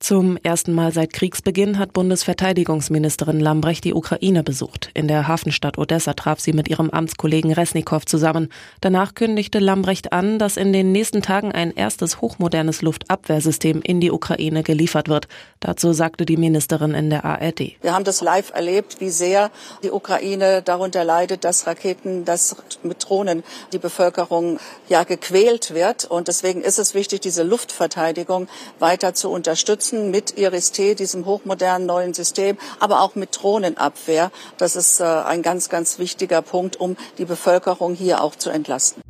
Zum ersten Mal seit Kriegsbeginn hat Bundesverteidigungsministerin Lambrecht die Ukraine besucht. In der Hafenstadt Odessa traf sie mit ihrem Amtskollegen Resnikow zusammen. Danach kündigte Lambrecht an, dass in den nächsten Tagen ein erstes hochmodernes Luftabwehrsystem in die Ukraine geliefert wird. Dazu sagte die Ministerin in der ARD. Wir haben das live erlebt, wie sehr die Ukraine darunter leidet, dass Raketen, dass mit Drohnen die Bevölkerung ja gequält wird. Und deswegen ist es wichtig, diese Luftverteidigung weiter zu unterstützen unterstützen mit IRIS-T, diesem hochmodernen neuen System, aber auch mit Drohnenabwehr. Das ist äh, ein ganz, ganz wichtiger Punkt, um die Bevölkerung hier auch zu entlasten.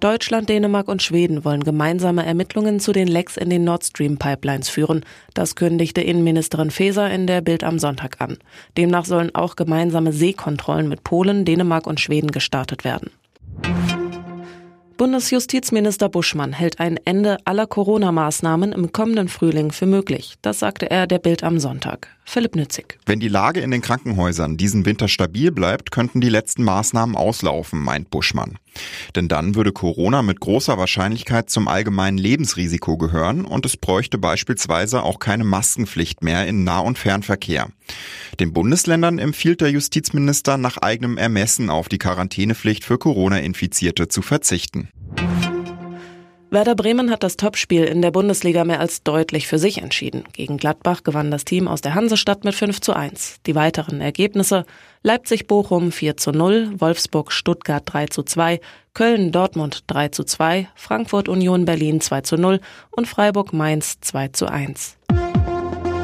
Deutschland, Dänemark und Schweden wollen gemeinsame Ermittlungen zu den Lecks in den Nord Stream Pipelines führen. Das kündigte Innenministerin Faeser in der Bild am Sonntag an. Demnach sollen auch gemeinsame Seekontrollen mit Polen, Dänemark und Schweden gestartet werden. Bundesjustizminister Buschmann hält ein Ende aller Corona-Maßnahmen im kommenden Frühling für möglich. Das sagte er der Bild am Sonntag. Philipp Nützig. Wenn die Lage in den Krankenhäusern diesen Winter stabil bleibt, könnten die letzten Maßnahmen auslaufen, meint Buschmann. Denn dann würde Corona mit großer Wahrscheinlichkeit zum allgemeinen Lebensrisiko gehören und es bräuchte beispielsweise auch keine Maskenpflicht mehr in Nah- und Fernverkehr. Den Bundesländern empfiehlt der Justizminister nach eigenem Ermessen auf die Quarantänepflicht für Corona-Infizierte zu verzichten. Werder Bremen hat das Topspiel in der Bundesliga mehr als deutlich für sich entschieden. Gegen Gladbach gewann das Team aus der Hansestadt mit 5 zu 1. Die weiteren Ergebnisse Leipzig-Bochum 4 zu 0, Wolfsburg-Stuttgart 3 zu 2, Köln-Dortmund 3 zu 2, Frankfurt-Union Berlin 2 zu 0 und Freiburg-Mainz 2 zu 1.